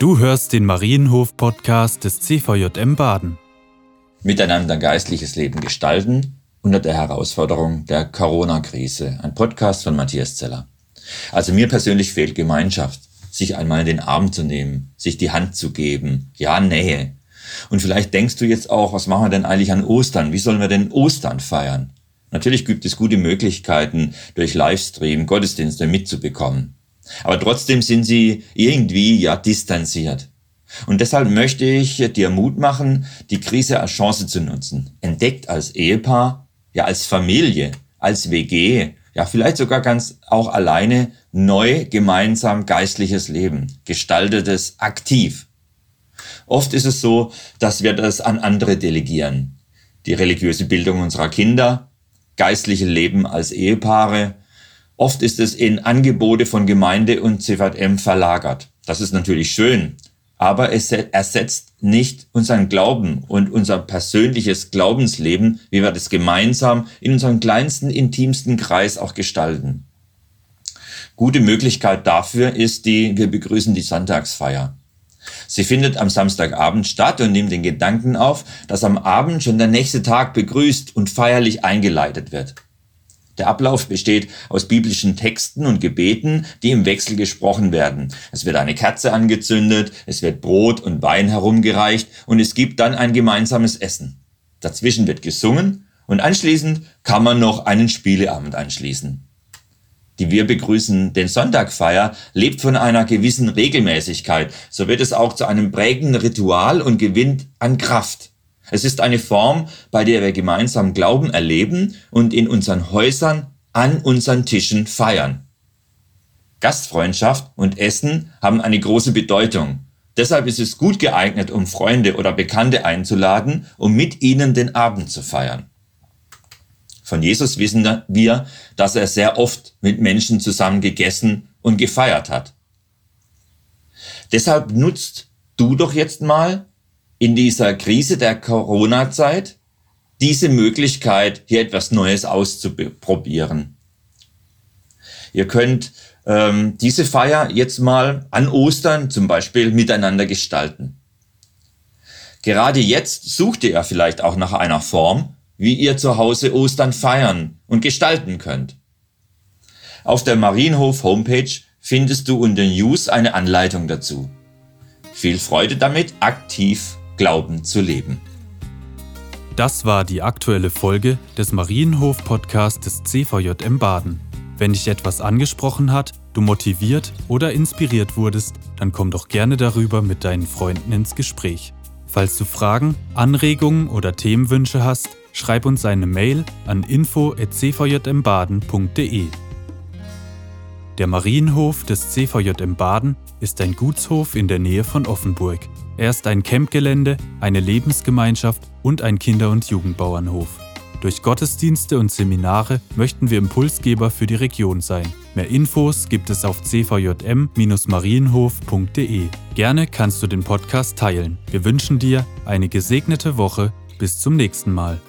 Du hörst den Marienhof-Podcast des CVJM Baden. Miteinander geistliches Leben gestalten unter der Herausforderung der Corona-Krise. Ein Podcast von Matthias Zeller. Also mir persönlich fehlt Gemeinschaft, sich einmal in den Arm zu nehmen, sich die Hand zu geben, ja, Nähe. Und vielleicht denkst du jetzt auch, was machen wir denn eigentlich an Ostern? Wie sollen wir denn Ostern feiern? Natürlich gibt es gute Möglichkeiten, durch Livestream Gottesdienste mitzubekommen. Aber trotzdem sind sie irgendwie ja distanziert. Und deshalb möchte ich dir Mut machen, die Krise als Chance zu nutzen. Entdeckt als Ehepaar, ja als Familie, als WG, ja vielleicht sogar ganz auch alleine neu gemeinsam geistliches Leben, gestaltetes aktiv. Oft ist es so, dass wir das an andere delegieren. Die religiöse Bildung unserer Kinder, geistliche Leben als Ehepaare. Oft ist es in Angebote von Gemeinde und CVM verlagert. Das ist natürlich schön, aber es ersetzt nicht unseren Glauben und unser persönliches Glaubensleben, wie wir das gemeinsam in unserem kleinsten, intimsten Kreis auch gestalten. Gute Möglichkeit dafür ist die, wir begrüßen die Sonntagsfeier. Sie findet am Samstagabend statt und nimmt den Gedanken auf, dass am Abend schon der nächste Tag begrüßt und feierlich eingeleitet wird. Der Ablauf besteht aus biblischen Texten und Gebeten, die im Wechsel gesprochen werden. Es wird eine Kerze angezündet, es wird Brot und Wein herumgereicht und es gibt dann ein gemeinsames Essen. Dazwischen wird gesungen und anschließend kann man noch einen Spieleabend anschließen die wir begrüßen, den Sonntagfeier, lebt von einer gewissen Regelmäßigkeit. So wird es auch zu einem prägenden Ritual und gewinnt an Kraft. Es ist eine Form, bei der wir gemeinsam Glauben erleben und in unseren Häusern an unseren Tischen feiern. Gastfreundschaft und Essen haben eine große Bedeutung. Deshalb ist es gut geeignet, um Freunde oder Bekannte einzuladen, um mit ihnen den Abend zu feiern. Von Jesus wissen wir, dass er sehr oft mit Menschen zusammen gegessen und gefeiert hat. Deshalb nutzt du doch jetzt mal in dieser Krise der Corona-Zeit diese Möglichkeit, hier etwas Neues auszuprobieren. Ihr könnt ähm, diese Feier jetzt mal an Ostern zum Beispiel miteinander gestalten. Gerade jetzt sucht ihr vielleicht auch nach einer Form, wie ihr zu Hause Ostern feiern und gestalten könnt. Auf der Marienhof Homepage findest du unter News eine Anleitung dazu. Viel Freude damit, aktiv Glauben zu leben. Das war die aktuelle Folge des Marienhof Podcasts des CVJM Baden. Wenn dich etwas angesprochen hat, du motiviert oder inspiriert wurdest, dann komm doch gerne darüber mit deinen Freunden ins Gespräch. Falls du Fragen, Anregungen oder Themenwünsche hast, schreib uns eine Mail an info.cvjmbaden.de. Der Marienhof des CVJM Baden ist ein Gutshof in der Nähe von Offenburg. Er ist ein Campgelände, eine Lebensgemeinschaft und ein Kinder- und Jugendbauernhof. Durch Gottesdienste und Seminare möchten wir Impulsgeber für die Region sein. Mehr Infos gibt es auf cvjm-marienhof.de. Gerne kannst du den Podcast teilen. Wir wünschen dir eine gesegnete Woche. Bis zum nächsten Mal.